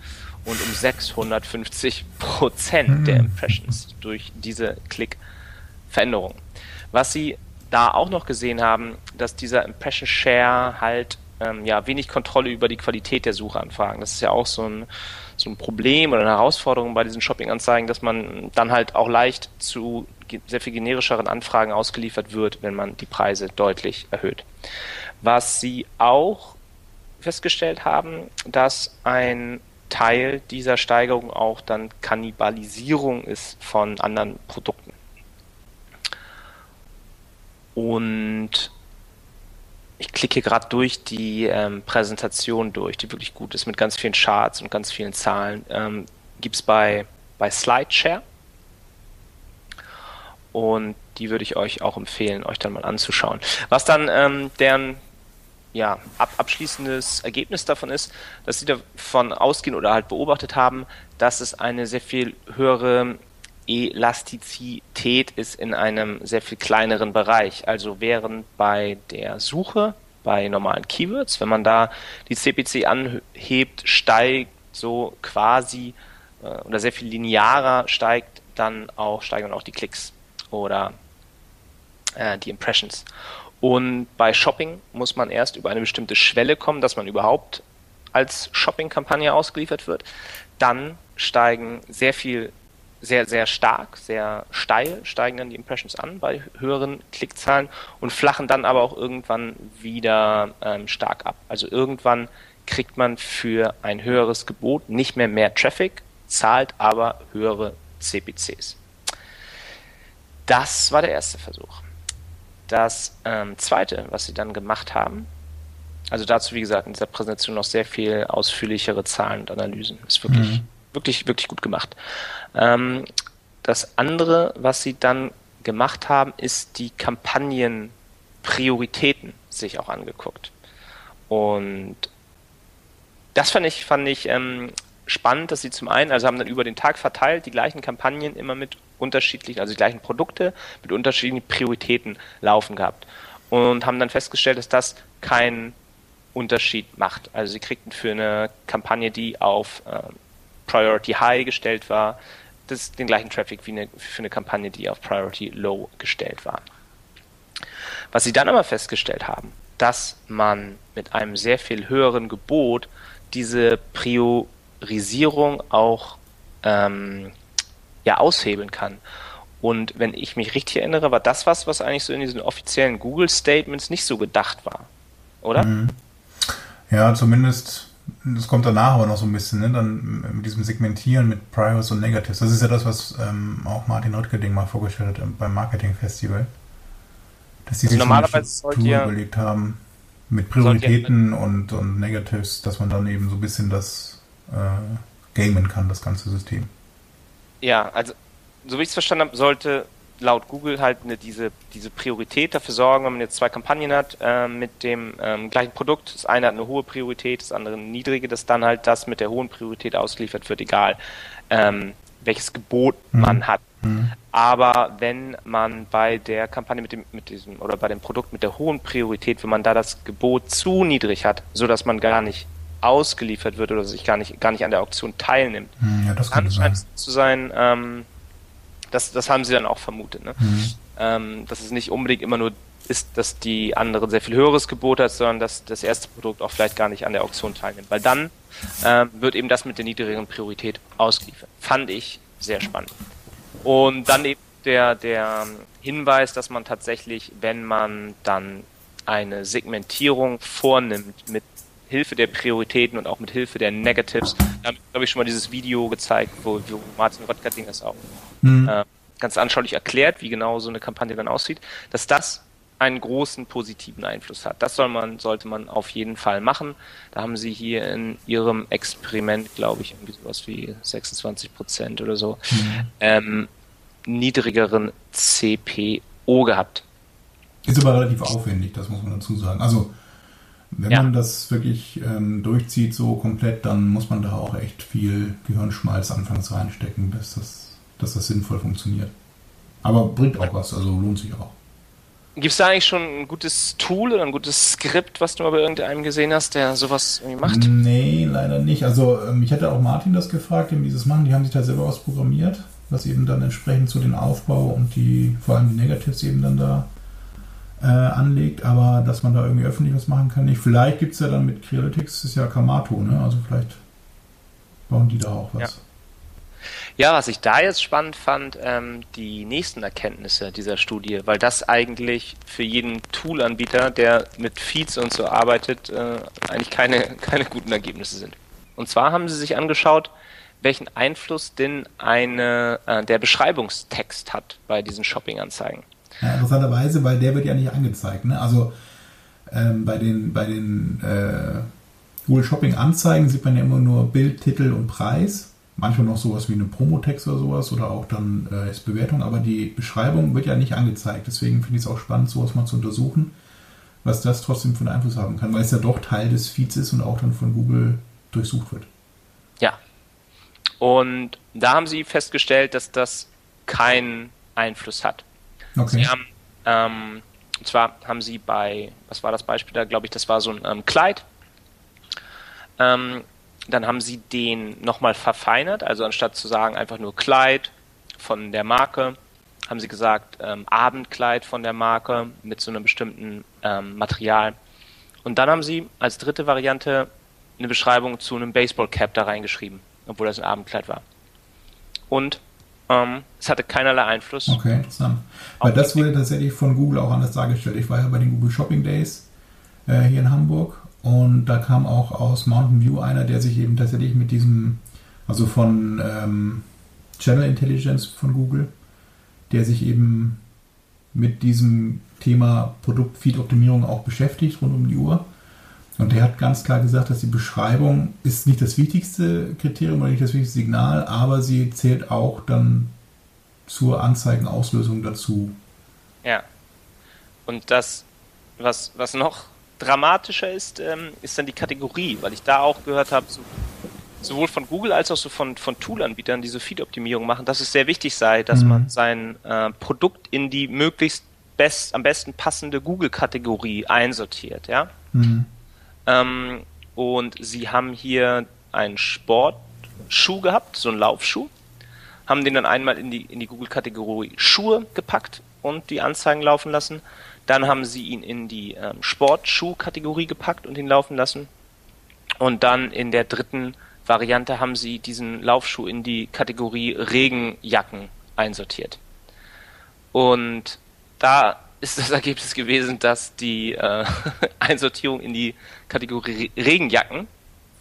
und um 650 Prozent der Impressions durch diese Klick-Veränderung. Was sie da auch noch gesehen haben, dass dieser Impression Share halt ähm, ja wenig Kontrolle über die Qualität der Suchanfragen. Das ist ja auch so ein, so ein Problem oder eine Herausforderung bei diesen Shopping-Anzeigen, dass man dann halt auch leicht zu sehr viel generischeren Anfragen ausgeliefert wird, wenn man die Preise deutlich erhöht. Was sie auch festgestellt haben, dass ein Teil dieser Steigerung auch dann Kannibalisierung ist von anderen Produkten. Und ich klicke gerade durch die ähm, Präsentation durch, die wirklich gut ist, mit ganz vielen Charts und ganz vielen Zahlen. Ähm, Gibt es bei, bei SlideShare. Und die würde ich euch auch empfehlen, euch dann mal anzuschauen. Was dann ähm, deren ja, ab, abschließendes Ergebnis davon ist, dass sie davon ausgehen oder halt beobachtet haben, dass es eine sehr viel höhere Elastizität ist in einem sehr viel kleineren Bereich. Also während bei der Suche, bei normalen Keywords, wenn man da die CPC anhebt, steigt so quasi äh, oder sehr viel linearer steigt dann auch, steigen dann auch die Klicks oder äh, die Impressions. Und bei Shopping muss man erst über eine bestimmte Schwelle kommen, dass man überhaupt als Shopping-Kampagne ausgeliefert wird. Dann steigen sehr viel, sehr, sehr stark, sehr steil steigen dann die Impressions an bei höheren Klickzahlen und flachen dann aber auch irgendwann wieder ähm, stark ab. Also irgendwann kriegt man für ein höheres Gebot nicht mehr mehr Traffic, zahlt aber höhere CPCs. Das war der erste Versuch. Das ähm, zweite, was sie dann gemacht haben, also dazu, wie gesagt, in dieser Präsentation noch sehr viel ausführlichere Zahlen und Analysen. Ist wirklich, Mhm. Wirklich, wirklich gut gemacht. Ähm, das andere, was sie dann gemacht haben, ist die Kampagnenprioritäten sich auch angeguckt. Und das fand ich, fand ich ähm, spannend, dass sie zum einen, also haben dann über den Tag verteilt, die gleichen Kampagnen immer mit unterschiedlichen, also die gleichen Produkte mit unterschiedlichen Prioritäten laufen gehabt. Und haben dann festgestellt, dass das keinen Unterschied macht. Also sie kriegten für eine Kampagne, die auf ähm, Priority High gestellt war, das, den gleichen Traffic wie eine, für eine Kampagne, die auf Priority Low gestellt war. Was sie dann aber festgestellt haben, dass man mit einem sehr viel höheren Gebot diese Priorisierung auch ähm, ja, aushebeln kann. Und wenn ich mich richtig erinnere, war das was, was eigentlich so in diesen offiziellen Google-Statements nicht so gedacht war. Oder? Ja, zumindest, das kommt danach aber noch so ein bisschen, ne? Dann mit diesem Segmentieren mit Priors und Negatives. Das ist ja das, was ähm, auch Martin Röttgerding mal vorgestellt hat beim Marketing Festival. Dass die sich Normalerweise so eine Struktur überlegt haben, Mit Prioritäten und, und Negatives, dass man dann eben so ein bisschen das äh, gamen kann, das ganze System. Ja, also so wie ich es verstanden habe, sollte laut Google halt eine, diese, diese Priorität dafür sorgen, wenn man jetzt zwei Kampagnen hat äh, mit dem ähm, gleichen Produkt. Das eine hat eine hohe Priorität, das andere eine niedrige, dass dann halt das mit der hohen Priorität ausgeliefert wird, egal ähm, welches Gebot mhm. man hat. Mhm. Aber wenn man bei der Kampagne mit dem, mit diesem oder bei dem Produkt mit der hohen Priorität, wenn man da das Gebot zu niedrig hat, so dass man gar nicht ausgeliefert wird oder sich gar nicht, gar nicht an der Auktion teilnimmt, mhm, ja, das kann scheint es zu sein, ähm, das, das haben sie dann auch vermutet, ne? Mhm. Ähm, dass es nicht unbedingt immer nur ist, dass die andere sehr viel höheres Gebot hat, sondern dass das erste Produkt auch vielleicht gar nicht an der Auktion teilnimmt. Weil dann ähm, wird eben das mit der niedrigeren Priorität ausgeliefert. Fand ich sehr spannend. Und dann eben der, der Hinweis, dass man tatsächlich, wenn man dann eine Segmentierung vornimmt mit Hilfe der Prioritäten und auch mit Hilfe der Negatives, da habe ich, glaube ich, schon mal dieses Video gezeigt, wo, wo Martin Röttgerding das auch mhm. äh, ganz anschaulich erklärt, wie genau so eine Kampagne dann aussieht, dass das einen großen positiven Einfluss hat. Das soll man, sollte man auf jeden Fall machen. Da haben sie hier in ihrem Experiment, glaube ich, irgendwie sowas wie 26 Prozent oder so, mhm. ähm, niedrigeren CPO gehabt. Ist aber relativ aufwendig, das muss man dazu sagen. Also wenn ja. man das wirklich ähm, durchzieht so komplett, dann muss man da auch echt viel Gehirnschmalz anfangs reinstecken, bis das, dass das sinnvoll funktioniert. Aber bringt auch was, also lohnt sich auch. Gibt es da eigentlich schon ein gutes Tool oder ein gutes Skript, was du mal bei irgendeinem gesehen hast, der sowas irgendwie macht? Nee, leider nicht. Also ähm, ich hätte auch Martin das gefragt, dem dieses machen. Die haben sich da selber was programmiert, was eben dann entsprechend zu den Aufbau und die, vor allem die Negatives eben dann da äh, anlegt, aber dass man da irgendwie öffentlich was machen kann, nicht. Vielleicht gibt es ja dann mit Crealytics, das ist ja Kamato, ne? Also vielleicht bauen die da auch was. Ja. Ja, was ich da jetzt spannend fand, ähm, die nächsten Erkenntnisse dieser Studie, weil das eigentlich für jeden Toolanbieter, der mit Feeds und so arbeitet, äh, eigentlich keine, keine guten Ergebnisse sind. Und zwar haben sie sich angeschaut, welchen Einfluss denn eine, äh, der Beschreibungstext hat bei diesen Shopping-Anzeigen. Ja, interessanterweise, weil der wird ja nicht angezeigt. Ne? Also ähm, bei den, bei den äh, Google Shopping Anzeigen sieht man ja immer nur Bild, Titel und Preis manchmal noch sowas wie eine Promotext oder sowas oder auch dann äh, ist Bewertung, aber die Beschreibung wird ja nicht angezeigt. Deswegen finde ich es auch spannend, sowas mal zu untersuchen, was das trotzdem für einen Einfluss haben kann, weil es ja doch Teil des Feeds ist und auch dann von Google durchsucht wird. Ja. Und da haben sie festgestellt, dass das keinen Einfluss hat. Okay. Sie haben, ähm, und zwar haben sie bei, was war das Beispiel da, glaube ich, das war so ein ähm, Kleid. Ähm, dann haben sie den nochmal verfeinert, also anstatt zu sagen einfach nur Kleid von der Marke, haben sie gesagt ähm, Abendkleid von der Marke mit so einem bestimmten ähm, Material. Und dann haben sie als dritte Variante eine Beschreibung zu einem Baseballcap da reingeschrieben, obwohl das ein Abendkleid war. Und ähm, es hatte keinerlei Einfluss. Okay, interessant. Weil das wurde tatsächlich von Google auch anders dargestellt. Ich war ja bei den Google Shopping Days äh, hier in Hamburg und da kam auch aus Mountain View einer, der sich eben tatsächlich mit diesem, also von ähm, Channel Intelligence von Google, der sich eben mit diesem Thema Produktfeed-Optimierung auch beschäftigt, rund um die Uhr. Und der hat ganz klar gesagt, dass die Beschreibung ist nicht das wichtigste Kriterium oder nicht das wichtigste Signal, aber sie zählt auch dann zur Anzeigenauslösung dazu. Ja. Und das, was, was noch dramatischer ist, ähm, ist dann die Kategorie, weil ich da auch gehört habe, so, sowohl von Google als auch so von, von Tool-Anbietern, die so Feed-Optimierung machen, dass es sehr wichtig sei, dass mhm. man sein äh, Produkt in die möglichst best, am besten passende Google-Kategorie einsortiert, ja. Mhm. Ähm, und sie haben hier einen Sportschuh gehabt, so einen Laufschuh, haben den dann einmal in die, in die Google-Kategorie Schuhe gepackt und die Anzeigen laufen lassen dann haben sie ihn in die ähm, Sportschuh-Kategorie gepackt und ihn laufen lassen. Und dann in der dritten Variante haben sie diesen Laufschuh in die Kategorie Regenjacken einsortiert. Und da ist das Ergebnis gewesen, dass die äh, Einsortierung in die Kategorie Regenjacken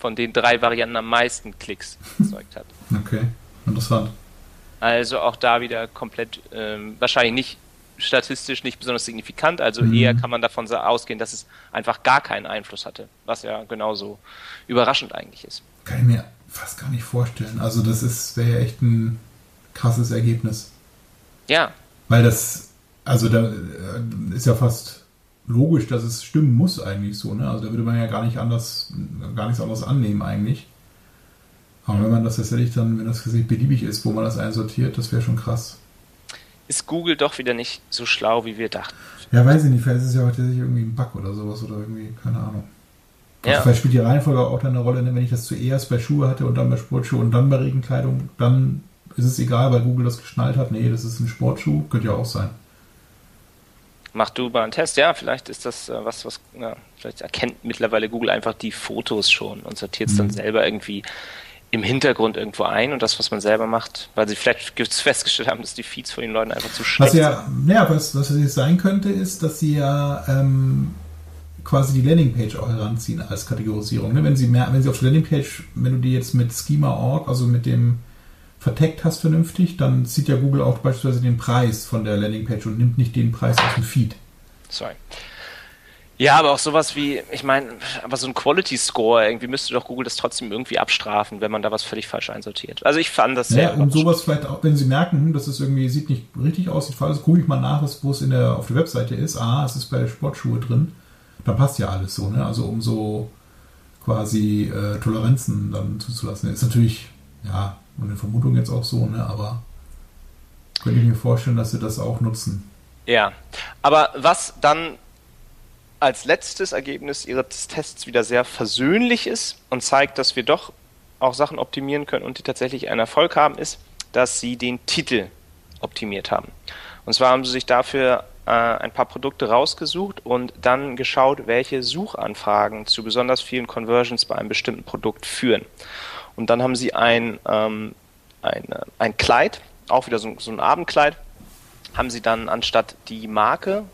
von den drei Varianten am meisten Klicks erzeugt hat. Okay, interessant. Also auch da wieder komplett ähm, wahrscheinlich nicht statistisch nicht besonders signifikant, also Mhm. eher kann man davon ausgehen, dass es einfach gar keinen Einfluss hatte, was ja genauso überraschend eigentlich ist. Kann ich mir fast gar nicht vorstellen. Also das ist wäre ja echt ein krasses Ergebnis. Ja, Weil das, also da äh, ist ja fast logisch, dass es stimmen muss eigentlich so, ne? Also da würde man ja gar nicht anders, gar nichts anderes annehmen eigentlich. Aber wenn man das tatsächlich dann, wenn das Gesicht beliebig ist, wo man das einsortiert, das wäre schon krass. ist Google doch wieder nicht so schlau, wie wir dachten. Ja, weiß ich nicht, vielleicht ist es ja heute tatsächlich irgendwie ein Bug oder sowas oder irgendwie, keine Ahnung. Ja. Also vielleicht spielt die Reihenfolge auch dann eine Rolle, ne? wenn ich das zuerst bei Schuhe hatte und dann bei Sportschuhe und dann bei Regenkleidung, dann ist es egal, weil Google das geschnallt hat. Nee, das ist ein Sportschuh, könnte ja auch sein. Mach du mal einen Test, ja, vielleicht ist das äh, was, was, ja, vielleicht erkennt mittlerweile Google einfach die Fotos schon und sortiert es dann Mhm. selber irgendwie im Hintergrund irgendwo ein und das, was man selber macht, weil sie vielleicht ge- festgestellt haben, dass die Feeds von den Leuten einfach zu schlecht Was ja, ja was, was jetzt sein könnte, ist, dass sie ja ähm, quasi die Landingpage auch heranziehen als Kategorisierung. Ne? Wenn sie mehr, wenn sie auf der Landingpage, wenn du die jetzt mit Schema.org, also mit dem verteckt hast vernünftig, dann zieht ja Google auch beispielsweise den Preis von der Landingpage und nimmt nicht den Preis aus dem Feed. Sorry. Ja, aber auch sowas wie, ich meine, aber so ein Quality Score, irgendwie müsste doch Google das trotzdem irgendwie abstrafen, wenn man da was völlig falsch einsortiert. Also ich fand das sehr Ja, um sowas vielleicht auch, wenn sie merken, dass es irgendwie sieht nicht richtig aus, sieht falsch gucke ich mal nach, was- wo es in der, auf der Webseite ist. Ah, es ist bei der Sportschuhe drin. Dann passt ja alles so, ne? Also um so quasi äh, Toleranzen dann zuzulassen. Ist natürlich, ja, eine Vermutung jetzt auch so, ne? Aber könnte ich mir vorstellen, dass sie das auch nutzen. Ja, aber was dann als letztes Ergebnis ihres Tests wieder sehr versöhnlich ist und zeigt, dass wir doch auch Sachen optimieren können und die tatsächlich einen Erfolg haben, ist, dass sie den Titel optimiert haben. Und zwar haben sie sich dafür äh, ein paar Produkte rausgesucht und dann geschaut, welche Suchanfragen zu besonders vielen Conversions bei einem bestimmten Produkt führen. Und dann haben sie ein, ähm, ein, äh, ein Kleid, auch wieder so, so ein Abendkleid, haben sie dann anstatt die Marke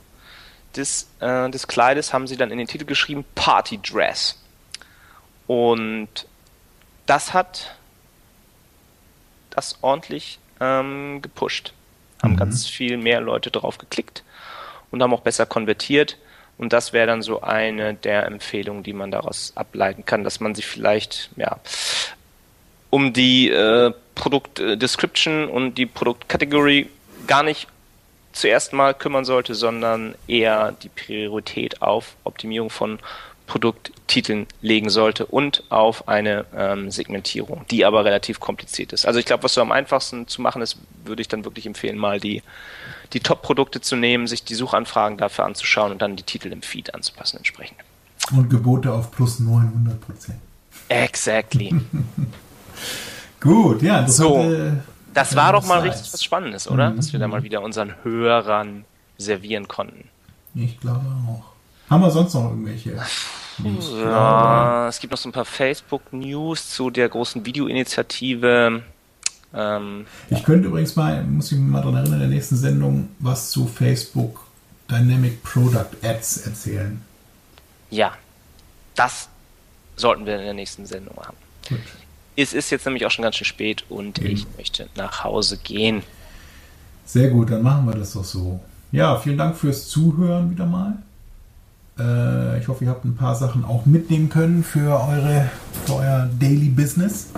des, äh, des Kleides, haben sie dann in den Titel geschrieben Party Dress. Und das hat das ordentlich ähm, gepusht. Haben Mhm. ganz viel mehr Leute drauf geklickt und haben auch besser konvertiert. Und das wäre dann so eine der Empfehlungen, die man daraus ableiten kann, dass man sich vielleicht, ja, um die äh, Produkt-Description und die Produktkategorie gar nicht zuerst mal kümmern sollte, sondern eher die Priorität auf Optimierung von Produkttiteln legen sollte und auf eine ähm, Segmentierung, die aber relativ kompliziert ist. Also ich glaube, was so am einfachsten zu machen ist, würde ich dann wirklich empfehlen, mal die, die Top-Produkte zu nehmen, sich die Suchanfragen dafür anzuschauen und dann die Titel im Feed anzupassen entsprechend. Und Gebote auf plus 900 Prozent. Exactly. Gut, ja, das So. hatte- Das war doch mal richtig was Spannendes, oder? Mhm. Dass wir da mal wieder unseren Hörern servieren konnten. Ich glaube auch. Haben wir sonst noch irgendwelche? News? Ja, es gibt noch so ein paar Facebook-News zu der großen Videoinitiative. Ähm, Ich könnte übrigens mal, muss ich mich mal daran erinnern, in der nächsten Sendung was zu Facebook Dynamic Product Ads erzählen. ja, das sollten wir in der nächsten Sendung machen. Gut. Es ist jetzt nämlich auch schon ganz schön spät und Eben. ich möchte nach Hause gehen. Sehr gut, dann machen wir das doch so. Ja, vielen Dank fürs Zuhören wieder mal. Äh, ich hoffe, ihr habt ein paar Sachen auch mitnehmen können für, eure, für euer Daily Business.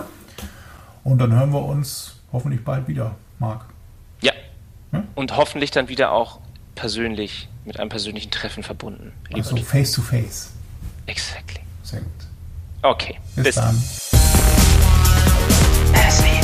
Und dann hören wir uns hoffentlich bald wieder, Marc. Ja. Ja? Und hoffentlich dann wieder auch persönlich, mit einem persönlichen Treffen verbunden. Also face to face. Exactly. Sehr gut. Okay. Bis, dann. See.